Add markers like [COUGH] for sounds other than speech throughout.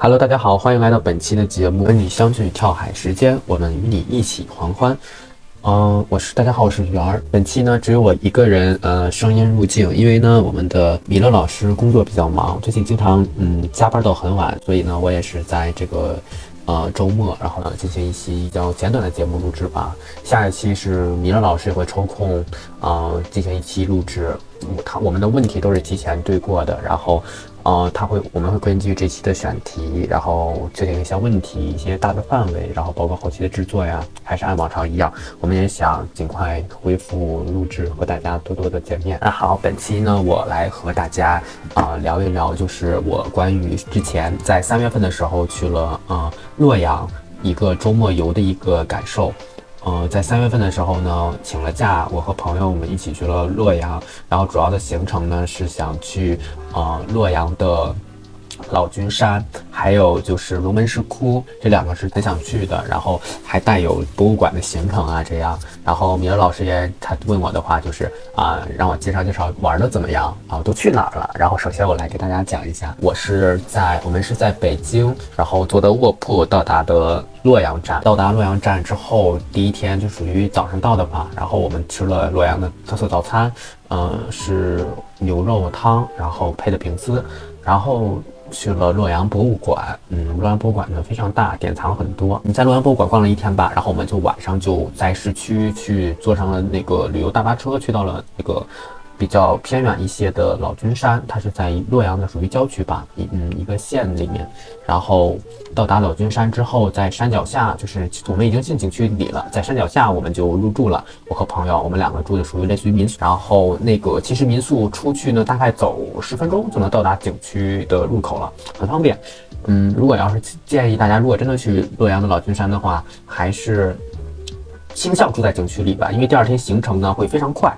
Hello，大家好，欢迎来到本期的节目，跟你相聚跳海时间，我们与你一起狂欢。嗯，我是大家好，我是圆儿。本期呢只有我一个人，呃，声音入镜，因为呢我们的米勒老师工作比较忙，最近经常嗯加班到很晚，所以呢我也是在这个呃周末，然后呢进行一期比较简短的节目录制吧。下一期是米勒老师也会抽空啊进行一期录制，他我们的问题都是提前对过的，然后。呃，他会，我们会根据这期的选题，然后确定一些问题，一些大的范围，然后包括后期的制作呀，还是按往常一样。我们也想尽快恢复录制，和大家多多的见面。那好，本期呢，我来和大家啊聊一聊，就是我关于之前在三月份的时候去了啊洛阳一个周末游的一个感受。呃，在三月份的时候呢，请了假，我和朋友我们一起去了洛阳，然后主要的行程呢是想去呃洛阳的。老君山，还有就是龙门石窟，这两个是很想去的。然后还带有博物馆的行程啊，这样。然后米勒老师也他问我的话就是啊，让我介绍介绍玩的怎么样啊，都去哪儿了。然后首先我来给大家讲一下，我是在我们是在北京，然后坐的卧铺到达的洛阳站。到达洛阳站之后，第一天就属于早上到的嘛。然后我们吃了洛阳的特色早餐，嗯，是牛肉汤，然后配的饼丝，然后。去了洛阳博物馆，嗯，洛阳博物馆呢非常大，典藏很多。你在洛阳博物馆逛了一天吧，然后我们就晚上就在市区去坐上了那个旅游大巴车，去到了那个。比较偏远一些的老君山，它是在洛阳的属于郊区吧，一嗯一个县里面。然后到达老君山之后，在山脚下，就是我们已经进景区里了，在山脚下我们就入住了。我和朋友，我们两个住的属于类似于民宿。然后那个其实民宿出去呢，大概走十分钟就能到达景区的入口了，很方便。嗯，如果要是建议大家，如果真的去洛阳的老君山的话，还是倾向住在景区里吧，因为第二天行程呢会非常快。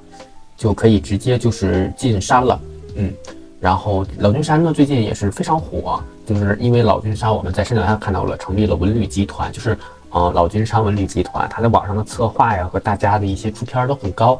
就可以直接就是进山了，嗯，然后老君山呢最近也是非常火，就是因为老君山我们在山脚下看到了成立了文旅集团，就是呃老君山文旅集团，它在网上的策划呀和大家的一些出片都很高，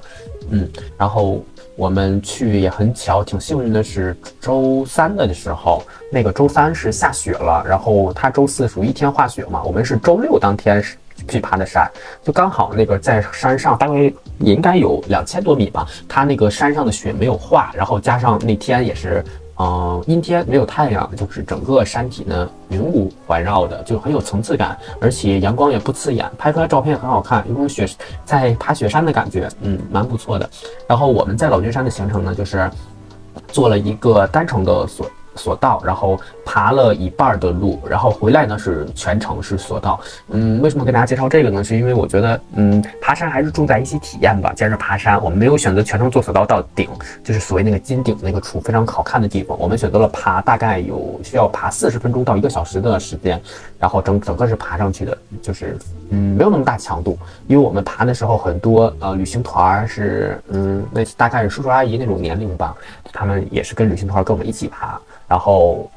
嗯，然后我们去也很巧，挺幸运的是周三的时候，那个周三是下雪了，然后它周四属于一天化雪嘛，我们是周六当天是。去爬的山，就刚好那个在山上，大概也应该有两千多米吧。它那个山上的雪没有化，然后加上那天也是，嗯，阴天没有太阳，就是整个山体呢云雾环绕的，就很有层次感，而且阳光也不刺眼，拍出来照片很好看，有种雪在爬雪山的感觉，嗯，蛮不错的。然后我们在老君山的行程呢，就是做了一个单程的索。索道，然后爬了一半的路，然后回来呢是全程是索道。嗯，为什么跟大家介绍这个呢？是因为我觉得，嗯，爬山还是重在一起体验吧。接着爬山，我们没有选择全程坐索道到顶，就是所谓那个金顶那个处非常好看的地方。我们选择了爬，大概有需要爬四十分钟到一个小时的时间，然后整整个是爬上去的，就是嗯没有那么大强度。因为我们爬的时候很多呃旅行团是嗯那大概是叔叔阿姨那种年龄吧，他们也是跟旅行团跟我们一起爬。然后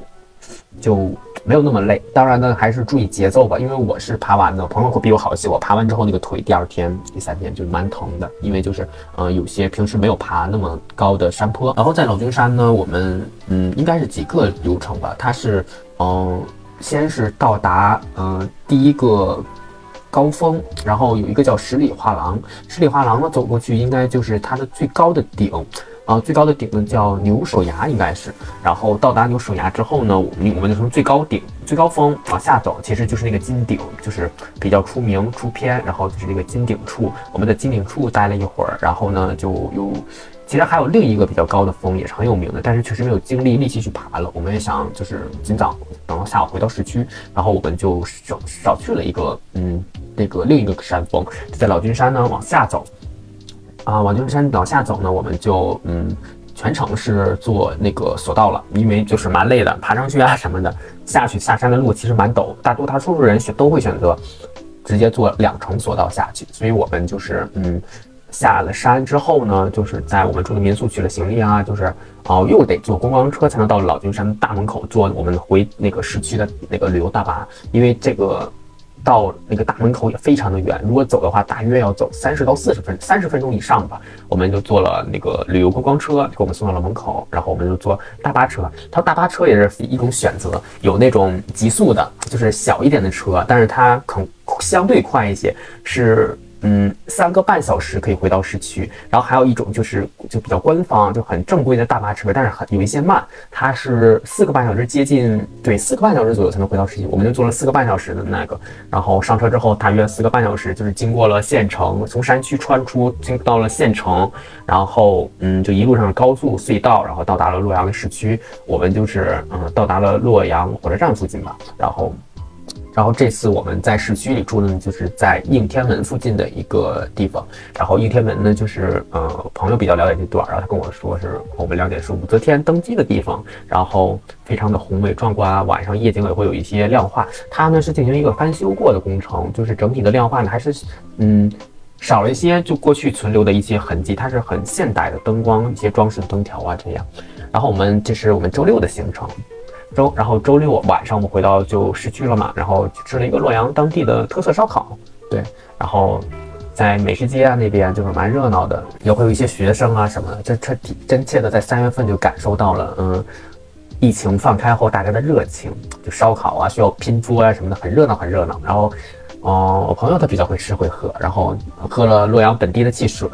就没有那么累，当然呢，还是注意节奏吧。因为我是爬完的，朋友会比我好一些。我爬完之后，那个腿第二天、第三天就蛮疼的，因为就是嗯，有些平时没有爬那么高的山坡。然后在老君山呢，我们嗯，应该是几个流程吧。它是嗯，先是到达嗯第一个高峰，然后有一个叫十里画廊，十里画廊呢走过去，应该就是它的最高的顶。啊，最高的顶呢叫牛首崖，应该是。然后到达牛首崖之后呢，我们我们就从最高顶、最高峰往下走，其实就是那个金顶，就是比较出名出片。然后就是那个金顶处，我们在金顶处待了一会儿，然后呢就有，其实还有另一个比较高的峰也是很有名的，但是确实没有精力力气去爬了。我们也想就是尽早等到下午回到市区，然后我们就少少去了一个嗯那个另一个山峰，在老君山呢往下走。啊，往君山往下走呢，我们就嗯，全程是坐那个索道了，因为就是蛮累的，爬上去啊什么的，下去下山的路其实蛮陡，大多大多数人选都会选择直接坐两程索道下去，所以我们就是嗯，下了山之后呢，就是在我们住的民宿取了行李啊，就是哦又得坐观光车才能到老君山大门口坐我们回那个市区的那个旅游大巴，因为这个。到那个大门口也非常的远，如果走的话，大约要走三十到四十分三十分钟以上吧。我们就坐了那个旅游观光车，给我们送到了门口，然后我们就坐大巴车。它大巴车也是一种选择，有那种极速的，就是小一点的车，但是它可相对快一些，是。嗯，三个半小时可以回到市区，然后还有一种就是就比较官方，就很正规的大巴车，但是很有一些慢，它是四个半小时，接近对四个半小时左右才能回到市区。我们就坐了四个半小时的那个，然后上车之后大约四个半小时，就是经过了县城，从山区穿出，经到了县城，然后嗯，就一路上高速隧道，然后到达了洛阳的市区。我们就是嗯，到达了洛阳火车站附近吧，然后。然后这次我们在市区里住的呢，就是在应天门附近的一个地方。然后应天门呢，就是呃朋友比较了解这段儿，然后他跟我说是我们了解是武则天登基的地方，然后非常的宏伟壮观啊，晚上夜景也会有一些亮化。它呢是进行一个翻修过的工程，就是整体的亮化呢还是嗯少了一些就过去存留的一些痕迹，它是很现代的灯光、一些装饰灯条啊这样。然后我们这是我们周六的行程。周，然后周六晚上我们回到就市区了嘛，然后去吃了一个洛阳当地的特色烧烤，对，然后在美食街啊那边就是蛮热闹的，也会有一些学生啊什么的，这彻底真切的在三月份就感受到了，嗯，疫情放开后大家的热情，就烧烤啊需要拼桌啊什么的，很热闹很热闹。然后，哦，我朋友他比较会吃会喝，然后喝了洛阳本地的汽水，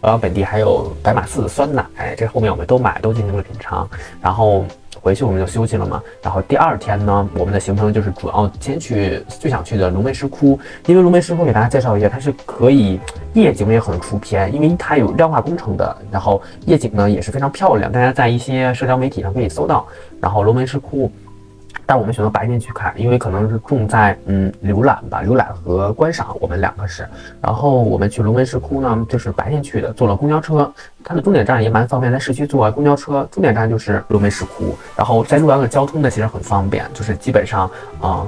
洛阳本地还有白马寺的酸奶，这后面我们都买都进行了品尝，然后。回去我们就休息了嘛，然后第二天呢，我们的行程就是主要先去最想去的龙门石窟，因为龙门石窟给大家介绍一下，它是可以夜景也很出片，因为它有亮化工程的，然后夜景呢也是非常漂亮，大家在一些社交媒体上可以搜到，然后龙门石窟。但我们选择白天去看，因为可能是重在嗯浏览吧，浏览和观赏，我们两个是。然后我们去龙门石窟呢，就是白天去的，坐了公交车，它的终点站也蛮方便，在市区坐公交车，终点站就是龙门石窟。然后在洛阳的交通呢，其实很方便，就是基本上啊。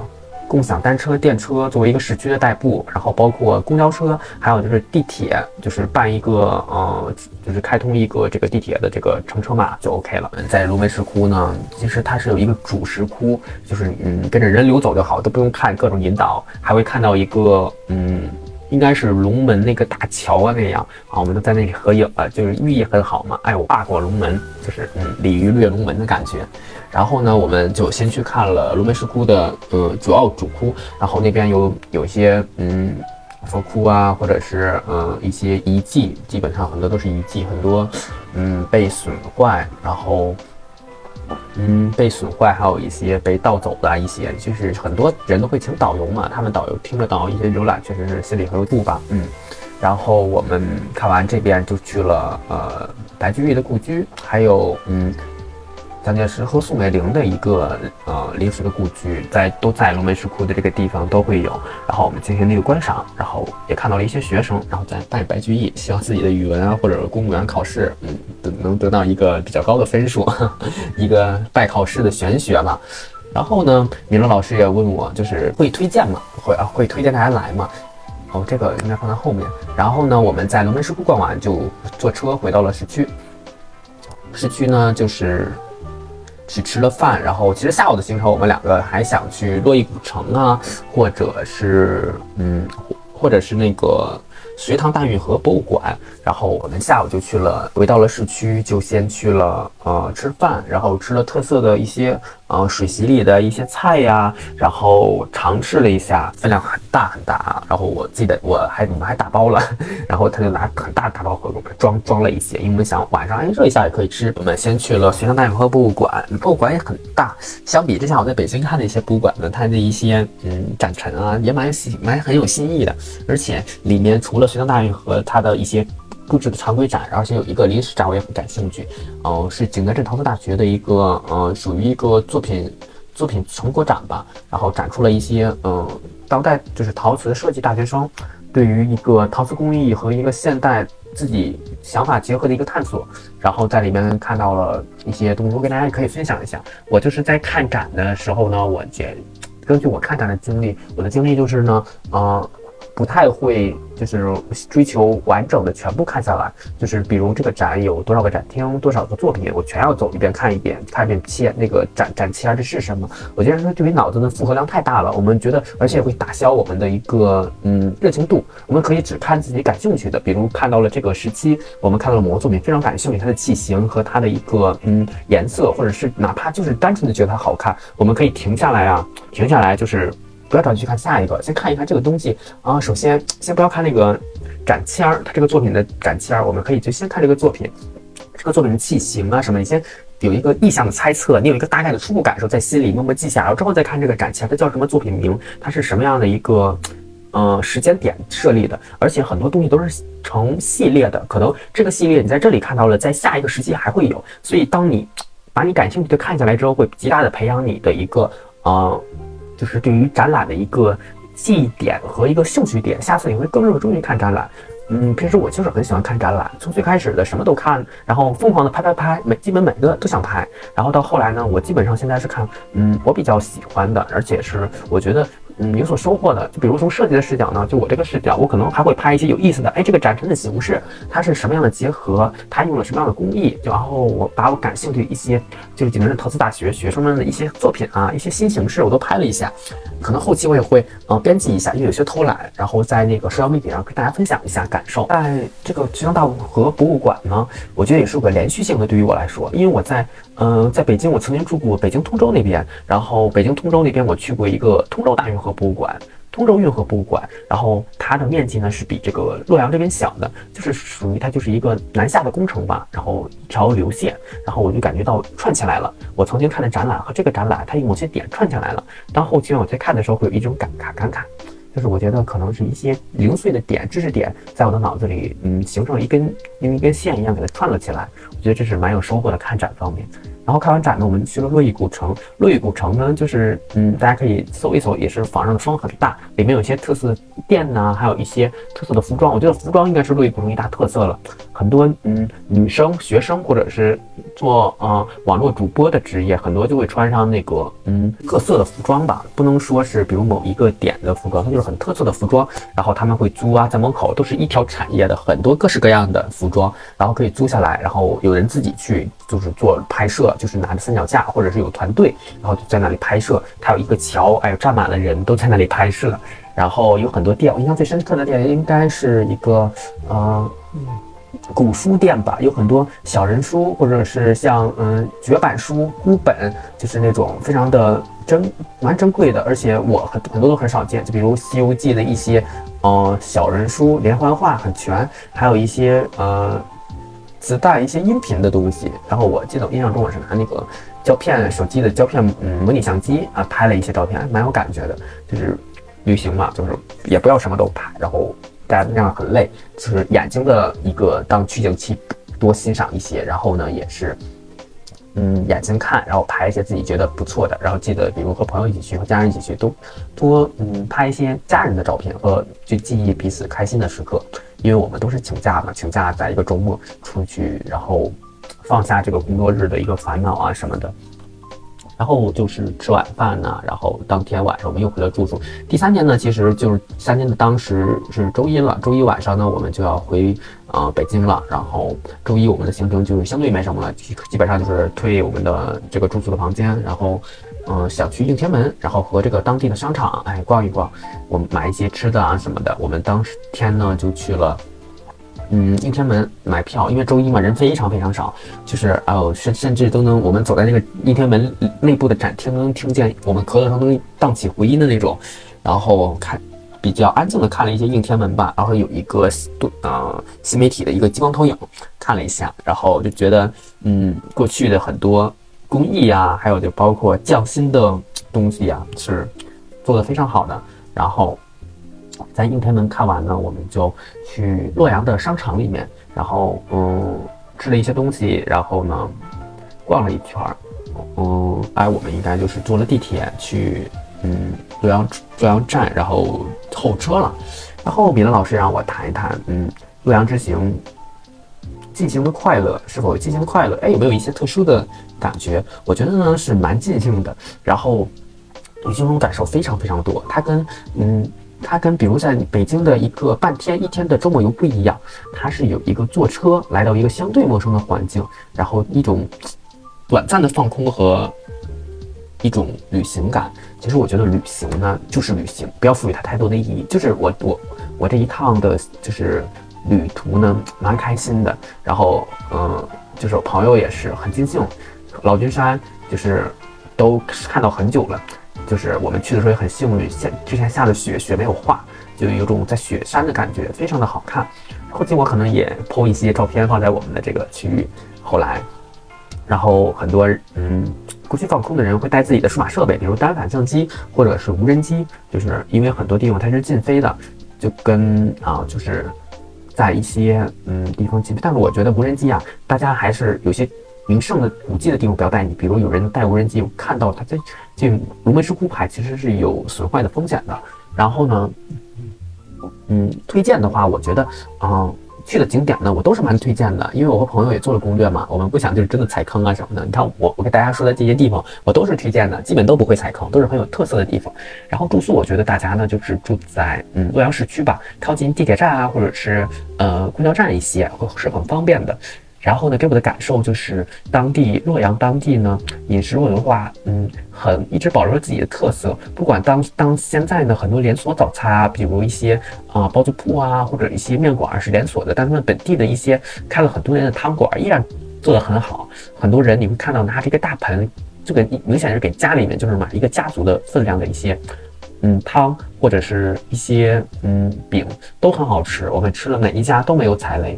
共享单车、电车作为一个市区的代步，然后包括公交车，还有就是地铁，就是办一个呃，就是开通一个这个地铁的这个乘车码就 OK 了。在龙门石窟呢，其实它是有一个主石窟，就是嗯跟着人流走就好，都不用看各种引导，还会看到一个嗯。应该是龙门那个大桥啊那样啊，我们都在那里合影了，就是寓意很好嘛。哎，我跨过龙门，就是嗯，鲤鱼跃龙门的感觉。然后呢，我们就先去看了龙门石窟的呃主要主窟，然后那边有有一些嗯佛窟啊，或者是呃一些遗迹，基本上很多都是遗迹，很多嗯被损坏，然后。嗯，被损坏，还有一些被盗走的一些，就是很多人都会请导游嘛，他们导游听着导游一些浏览，确实是心里很有度吧。嗯，然后我们看完这边就去了呃白居易的故居，还有嗯。蒋介石和宋美龄的一个呃临时的故居，在都在龙门石窟的这个地方都会有，然后我们进行那个观赏，然后也看到了一些学生，然后在拜白居易，希望自己的语文啊或者公务员考试，嗯，能得到一个比较高的分数，[LAUGHS] 一个拜考试的玄学嘛。然后呢，米乐老师也问我，就是会推荐吗？会啊，会推荐大家来吗？哦，这个应该放在后面。然后呢，我们在龙门石窟逛完，就坐车回到了市区。市区呢，就是。去吃了饭，然后其实下午的行程我们两个还想去洛邑古城啊，或者是嗯，或者是那个隋唐大运河博物馆。然后我们下午就去了，回到了市区，就先去了呃吃饭，然后吃了特色的一些。呃，水席里的一些菜呀，然后尝试了一下，分量很大很大啊。然后我记得我还我们还打包了，[LAUGHS] 然后他就拿很大的大包盒给我们装装了一些，因为我们想晚上哎热一下也可以吃。我们先去了隋唐大运河博物馆，博物馆也很大，相比之前我在北京看的一些博物馆呢，它的一些嗯展陈啊也蛮新蛮很有新意的，而且里面除了隋唐大运河，它的一些。布置的常规展，而且有一个临时展，我也很感兴趣。嗯，是景德镇陶瓷大学的一个，呃，属于一个作品作品成果展吧。然后展出了一些，嗯，当代就是陶瓷设计大学生对于一个陶瓷工艺和一个现代自己想法结合的一个探索。然后在里面看到了一些东西，我给大家也可以分享一下。我就是在看展的时候呢，我也根据我看展的经历，我的经历就是呢，呃。不太会就是追求完整的全部看下来，就是比如这个展有多少个展厅，多少个作品，我全要走一遍看一遍，看一遍切那个展展签这是什么？我觉得说对于脑子的负荷量太大了，我们觉得而且会打消我们的一个嗯热情度。我们可以只看自己感兴趣的，比如看到了这个时期，我们看到了某个作品非常感兴趣，它的器型和它的一个嗯颜色，或者是哪怕就是单纯的觉得它好看，我们可以停下来啊，停下来就是。不要着急去看下一个，先看一看这个东西啊。首先，先不要看那个展签儿，它这个作品的展签儿，我们可以就先看这个作品，这个作品的器型啊什么，你先有一个意向的猜测，你有一个大概的初步感受在心里默默记下，然后之后再看这个展签，它叫什么作品名，它是什么样的一个呃时间点设立的，而且很多东西都是成系列的，可能这个系列你在这里看到了，在下一个时期还会有，所以当你把你感兴趣的看下来之后，会极大的培养你的一个呃。就是对于展览的一个记忆点和一个兴趣点，下次你会更热衷于看展览。嗯，平时我就是很喜欢看展览，从最开始的什么都看，然后疯狂的拍拍拍，每基本每个都想拍，然后到后来呢，我基本上现在是看，嗯，我比较喜欢的，而且是我觉得。嗯，有所收获的，就比如从设计的视角呢，就我这个视角，我可能还会拍一些有意思的。哎，这个展陈的形式，它是什么样的结合？它用了什么样的工艺？就然后我把我感兴趣一些，就是济南市陶瓷大学学生们的一些作品啊，一些新形式，我都拍了一下。可能后期我也会呃编辑一下，因为有些偷懒，然后在那个社交媒体上跟大家分享一下感受。在这个西藏大和博物馆呢，我觉得也是个连续性的，对于我来说，因为我在。嗯，在北京我曾经住过北京通州那边，然后北京通州那边我去过一个通州大运河博物馆，通州运河博物馆，然后它的面积呢是比这个洛阳这边小的，就是属于它就是一个南下的工程吧，然后一条流线，然后我就感觉到串起来了。我曾经看的展览和这个展览，它有某些点串起来了。当后期我在看的时候，会有一种感慨感慨，就是我觉得可能是一些零碎的点、知识点，在我的脑子里，嗯，形成了一根用一根线一样给它串了起来。我觉得这是蛮有收获的，看展方面。然后看完展呢，我们去了洛邑古城。洛邑古城呢，就是嗯，大家可以搜一搜，也是网上的风很大，里面有一些特色店呢，还有一些特色的服装。我觉得服装应该是洛邑古城一大特色了。很多嗯女生、学生或者是做呃网络主播的职业，很多就会穿上那个嗯各色的服装吧，不能说是比如某一个点的服装，它就是很特色的服装。然后他们会租啊，在门口都是一条产业的很多各式各样的服装，然后可以租下来，然后有人自己去就是做拍摄。就是拿着三脚架，或者是有团队，然后就在那里拍摄。它有一个桥，哎，站满了人都在那里拍摄。然后有很多店，我印象最深刻的店应该是一个呃古书店吧，有很多小人书，或者是像嗯绝版书、孤本，就是那种非常的珍蛮珍贵的，而且我很很多都很少见。就比如《西游记》的一些呃小人书，连环画很全，还有一些呃。自带一些音频的东西，然后我记得我印象中我是拿那个胶片手机的胶片，嗯，模拟相机啊拍了一些照片，蛮有感觉的。就是旅行嘛，就是也不要什么都拍，然后大家那样很累，就是眼睛的一个当取景器多欣赏一些，然后呢也是，嗯，眼睛看，然后拍一些自己觉得不错的，然后记得比如和朋友一起去，和家人一起去，都多嗯拍一些家人的照片和去记忆彼此开心的时刻。因为我们都是请假嘛，请假在一个周末出去，然后放下这个工作日的一个烦恼啊什么的，然后就是吃晚饭呢，然后当天晚上我们又回了住宿。第三天呢，其实就是三天的当时是周一了，周一晚上呢我们就要回呃北京了，然后周一我们的行程就是相对没什么了，基基本上就是退我们的这个住宿的房间，然后。嗯，想去应天门，然后和这个当地的商场哎逛一逛，我们买一些吃的啊什么的。我们当天呢就去了，嗯，应天门买票，因为周一嘛人非常非常少，就是哦甚甚至都能我们走在那个应天门内部的展厅，能听见我们咳嗽声能荡起回音的那种。然后看比较安静的看了一些应天门吧，然后有一个多呃新媒体的一个激光投影看了一下，然后就觉得嗯过去的很多。工艺呀，还有就包括匠心的东西呀，是做的非常好的。然后在应天门看完呢，我们就去洛阳的商场里面，然后嗯吃了一些东西，然后呢逛了一圈儿。嗯，哎，我们应该就是坐了地铁去嗯洛阳洛阳站，然后候车了。然后米勒老师让我谈一谈嗯洛阳之行。进行的快乐是否进行快乐？哎，有没有一些特殊的感觉？我觉得呢是蛮尽兴的。然后旅行中感受非常非常多。它跟嗯它跟比如在北京的一个半天、一天的周末游不一样，它是有一个坐车来到一个相对陌生的环境，然后一种短暂的放空和一种旅行感。其实我觉得旅行呢就是旅行，不要赋予它太多的意义。就是我我我这一趟的就是旅途呢蛮开心的，然后嗯，就是我朋友也是很尽兴，老君山就是都看到很久了。就是我们去的时候也很幸运，下之前下的雪，雪没有化，就有种在雪山的感觉，非常的好看。后期我可能也 po 一些照片放在我们的这个区域。后来，然后很多嗯，过去放空的人会带自己的数码设备，比如单反相机或者是无人机，就是因为很多地方它是禁飞的，就跟啊，就是在一些嗯地方禁飞。但是我觉得无人机啊，大家还是有些。名胜的古迹的地方不要带你，比如有人带无人机，看到他在进龙门石窟牌其实是有损坏的风险的。然后呢，嗯，推荐的话，我觉得，嗯，去的景点呢，我都是蛮推荐的，因为我和朋友也做了攻略嘛，我们不想就是真的踩坑啊什么的。你看我我给大家说的这些地方，我都是推荐的，基本都不会踩坑，都是很有特色的地方。然后住宿，我觉得大家呢就是住在嗯洛阳市区吧，靠近地铁站啊，或者是呃公交站一些，会是很方便的。然后呢，给我的感受就是，当地洛阳当地呢，饮食文化，嗯，很一直保留着自己的特色。不管当当现在呢，很多连锁早餐啊，比如一些啊包子铺啊，或者一些面馆是连锁的，但他们本地的一些开了很多年的汤馆依然做得很好。很多人你会看到拿着一个大盆，这个明显是给家里面就是买一个家族的分量的一些，嗯汤或者是一些嗯饼都很好吃。我们吃了每一家都没有踩雷。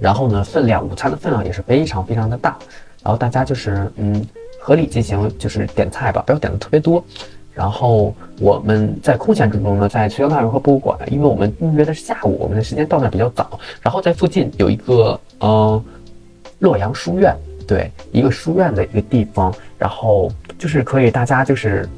然后呢，分量午餐的分量也是非常非常的大，然后大家就是嗯合理进行就是点菜吧，不要点的特别多。然后我们在空闲之中呢，在隋唐大融合博物馆，因为我们预约的是下午，我们的时间到那比较早。然后在附近有一个呃洛阳书院，对，一个书院的一个地方，然后就是可以大家就是。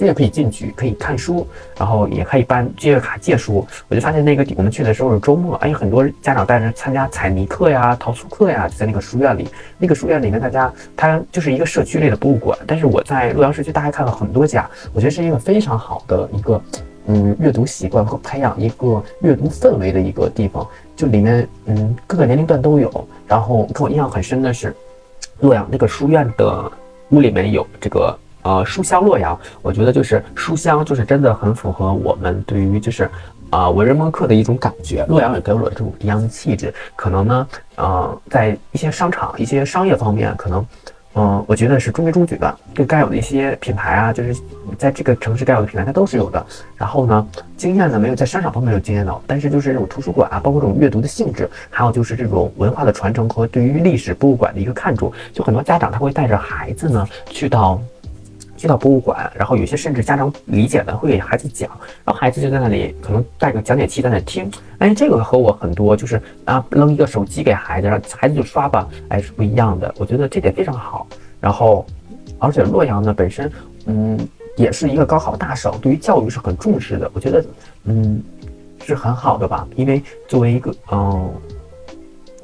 这也可以进去，可以看书，然后也可以办借阅卡借书。我就发现那个我们去的时候是周末，哎，很多家长带着参加彩泥课呀、陶塑课呀，就在那个书院里。那个书院里面，大家它就是一个社区类的博物馆。但是我在洛阳社区大概看了很多家，我觉得是一个非常好的一个嗯阅读习惯和培养一个阅读氛围的一个地方。就里面嗯各个年龄段都有。然后给我印象很深的是，洛阳那个书院的屋里面有这个。呃，书香洛阳，我觉得就是书香，就是真的很符合我们对于就是啊文人墨客的一种感觉。洛阳也给我了这种一样的气质。可能呢，呃，在一些商场、一些商业方面，可能，嗯，我觉得是中规中矩的。就该有的一些品牌啊，就是在这个城市该有的品牌，它都是有的。然后呢，经验呢没有在商场方面有经验的，但是就是这种图书馆啊，包括这种阅读的性质，还有就是这种文化的传承和对于历史博物馆的一个看重，就很多家长他会带着孩子呢去到。去到博物馆，然后有些甚至家长理解的会给孩子讲，然后孩子就在那里可能带个讲解器在那听。哎，这个和我很多就是啊扔一个手机给孩子，让孩子就刷吧，哎是不一样的。我觉得这点非常好。然后，而且洛阳呢本身，嗯，也是一个高考大省，对于教育是很重视的。我觉得，嗯，是很好的吧。因为作为一个，嗯。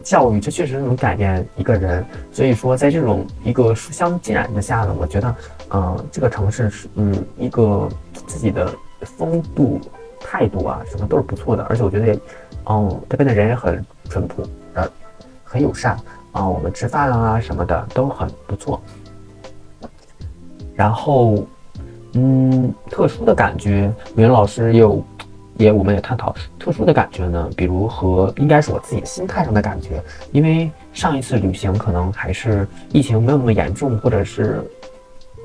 教育，这确实能改变一个人。所以说，在这种一个书香浸染之下呢，我觉得，嗯，这个城市是，嗯，一个自己的风度、态度啊，什么都是不错的。而且我觉得，嗯，这边的人也很淳朴，呃，很友善啊。我们吃饭啊什么的都很不错。然后，嗯，特殊的感觉，语文老师有。也，我们也探讨特殊的感觉呢，比如和应该是我自己心态上的感觉，因为上一次旅行可能还是疫情没有那么严重，或者是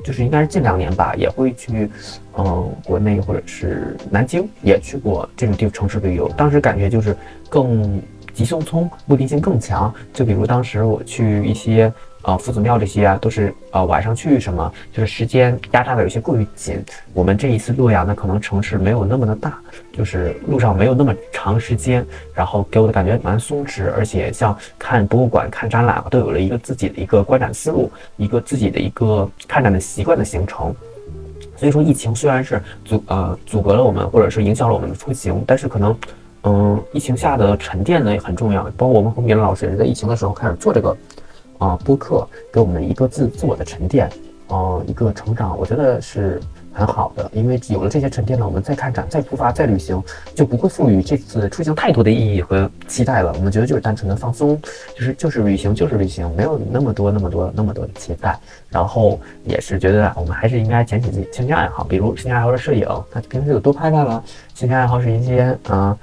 就是应该是近两年吧，也会去嗯国内或者是南京也去过这种地城市旅游，当时感觉就是更急匆匆，目的性更强，就比如当时我去一些。啊，夫子庙这些啊，都是呃晚上去什么，就是时间压榨的有些过于紧。我们这一次洛阳呢，可能城市没有那么的大，就是路上没有那么长时间，然后给我的感觉蛮松弛，而且像看博物馆、看展览都有了一个自己的一个观展思路，一个自己的一个看展的习惯的形成。所以说，疫情虽然是阻呃阻隔了我们，或者是影响了我们的出行，但是可能嗯，疫情下的沉淀呢也很重要。包括我们和米伦老师也是在疫情的时候开始做这个。啊，播客给我们一个自自我的沉淀，呃，一个成长，我觉得是很好的，因为有了这些沉淀呢，我们再看展、再出发、再旅行，就不会赋予这次出行太多的意义和期待了。我们觉得就是单纯的放松，就是就是旅行，就是旅行，没有那么多、那么多、那么多的期待。然后也是觉得我们还是应该捡起自己兴趣爱好，比如兴趣爱好是摄影，那平时就多拍拍了；兴趣爱好是一些嗯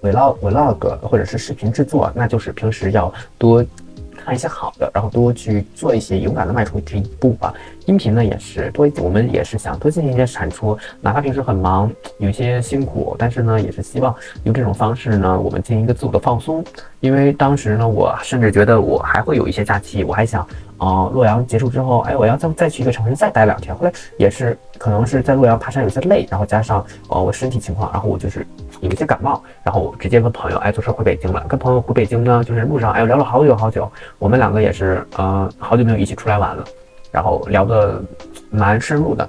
，vlog、vlog 或者是视频制作，那就是平时要多。看一些好的，然后多去做一些，勇敢的迈出这一步吧。音频呢也是多，我们也是想多进行一些产出，哪怕平时很忙，有些辛苦，但是呢，也是希望用这种方式呢，我们进行一个自我的放松。因为当时呢，我甚至觉得我还会有一些假期，我还想，啊，洛阳结束之后，哎，我要再再去一个城市再待两天。后来也是可能是在洛阳爬山有些累，然后加上呃我身体情况，然后我就是有一些感冒，然后直接跟朋友哎坐车回北京了。跟朋友回北京呢，就是路上哎聊了好久好久，我们两个也是呃好久没有一起出来玩了。然后聊的蛮深入的，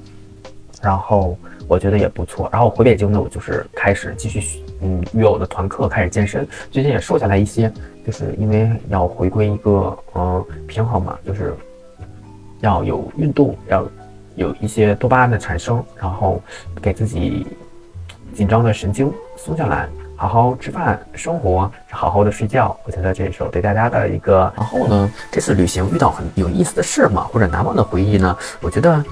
然后我觉得也不错。然后回北京呢，我就是开始继续嗯约我的团课，开始健身。最近也瘦下来一些，就是因为要回归一个嗯平衡嘛，就是要有运动，要有一些多巴胺的产生，然后给自己紧张的神经松下来。好好吃饭，生活，好好的睡觉。我觉得这首对大家的一个。然后呢，这次旅行遇到很有意思的事嘛，或者难忘的回忆呢？我觉得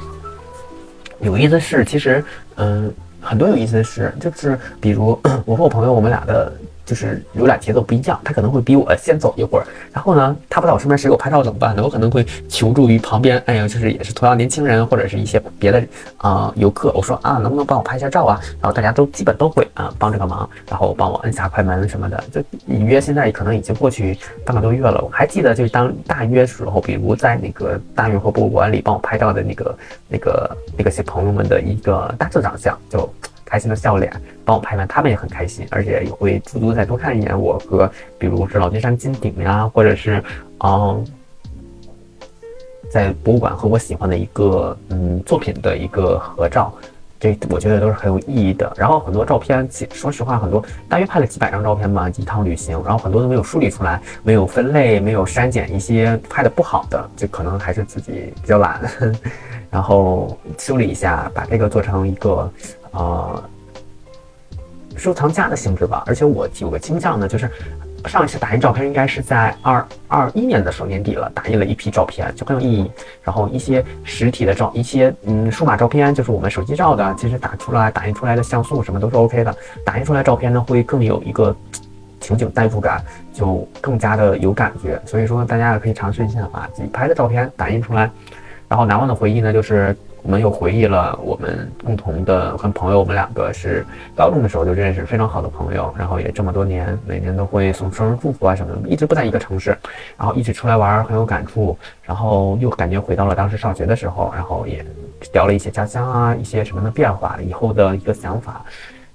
有意思的事，其实，嗯，很多有意思的事，就是比如 [COUGHS] 我和我朋友，我们俩的。就是有俩节奏不一样，他可能会比我先走一会儿，然后呢，他不在我身边，谁给我拍照怎么办呢？我可能会求助于旁边，哎呀，就是也是同样年轻人或者是一些别的啊游客，我说啊，能不能帮我拍一下照啊？然后大家都基本都会啊帮这个忙，然后帮我摁下快门什么的。就隐约现在可能已经过去半个多月了，我还记得就是当大约时候，比如在那个大运河博物馆里帮我拍照的那个那个那个些朋友们的一个大致长相，就。开心的笑脸，帮我拍完，他们也很开心，而且也会驻足再多看一眼我和，比如是老君山金顶呀，或者是，嗯，在博物馆和我喜欢的一个嗯作品的一个合照，这我觉得都是很有意义的。然后很多照片，说实话，很多大约拍了几百张照片吧，一趟旅行，然后很多都没有梳理出来，没有分类，没有删减一些拍的不好的，就可能还是自己比较懒，然 [LAUGHS] 后修理一下，把这个做成一个。呃，收藏家的性质吧，而且我有个倾向呢，就是上一次打印照片应该是在二二一年的时候年底了，打印了一批照片，就很有意义。然后一些实体的照，一些嗯数码照片，就是我们手机照的，其实打出来打印出来的像素什么都是 OK 的。打印出来照片呢，会更有一个情景代入感，就更加的有感觉。所以说，大家也可以尝试一下，把自己拍的照片打印出来。然后难忘的回忆呢，就是。我们又回忆了我们共同的跟朋友，我们两个是高中的时候就认识，非常好的朋友。然后也这么多年，每年都会送生日祝福啊什么的，一直不在一个城市，然后一起出来玩很有感触。然后又感觉回到了当时上学的时候，然后也聊了一些家乡啊，一些什么的变化，以后的一个想法。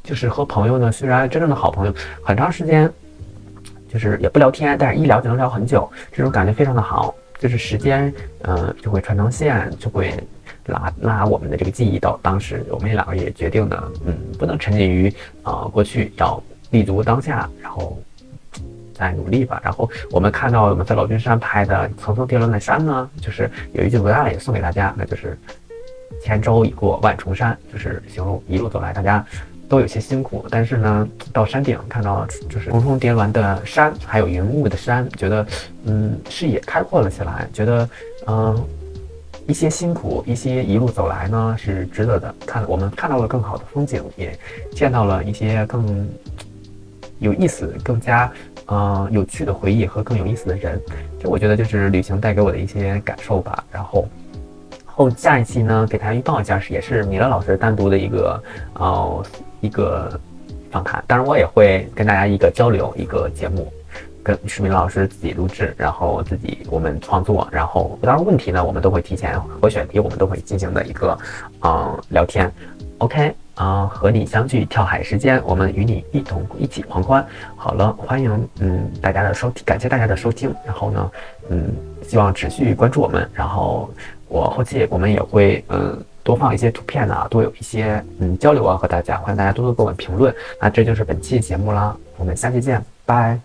就是和朋友呢，虽然真正的好朋友，很长时间就是也不聊天，但是一聊就能聊很久，这种感觉非常的好。就是时间，嗯，就会串成线，就会。拉拉我们的这个记忆到当时，我们两个也决定呢，嗯，不能沉浸于啊过去，要立足当下，然后再努力吧。然后我们看到我们在老君山拍的层层叠峦的山呢，就是有一句文案也送给大家，那就是千舟已过万重山，就是形容一路走来大家都有些辛苦，但是呢，到山顶看到就是重重叠峦的山，还有云雾的山，觉得嗯视野开阔了起来，觉得嗯。一些辛苦，一些一路走来呢是值得的。看我们看到了更好的风景，也见到了一些更有意思、更加呃有趣的回忆和更有意思的人。这我觉得就是旅行带给我的一些感受吧。然后后下一期呢，给大家预报一下，是也是米勒老师单独的一个呃一个访谈。当然，我也会跟大家一个交流一个节目。跟市民老师自己录制，然后自己我们创作，然后当然问题呢，我们都会提前和选题，我们都会进行的一个嗯聊天。OK 啊，和你相聚跳海时间，我们与你一同一起狂欢。好了，欢迎嗯大家的收听，感谢大家的收听。然后呢，嗯，希望持续关注我们。然后我后期我们也会嗯多放一些图片啊，多有一些嗯交流啊和大家，欢迎大家多多给我们评论。那这就是本期节目啦，我们下期见，拜。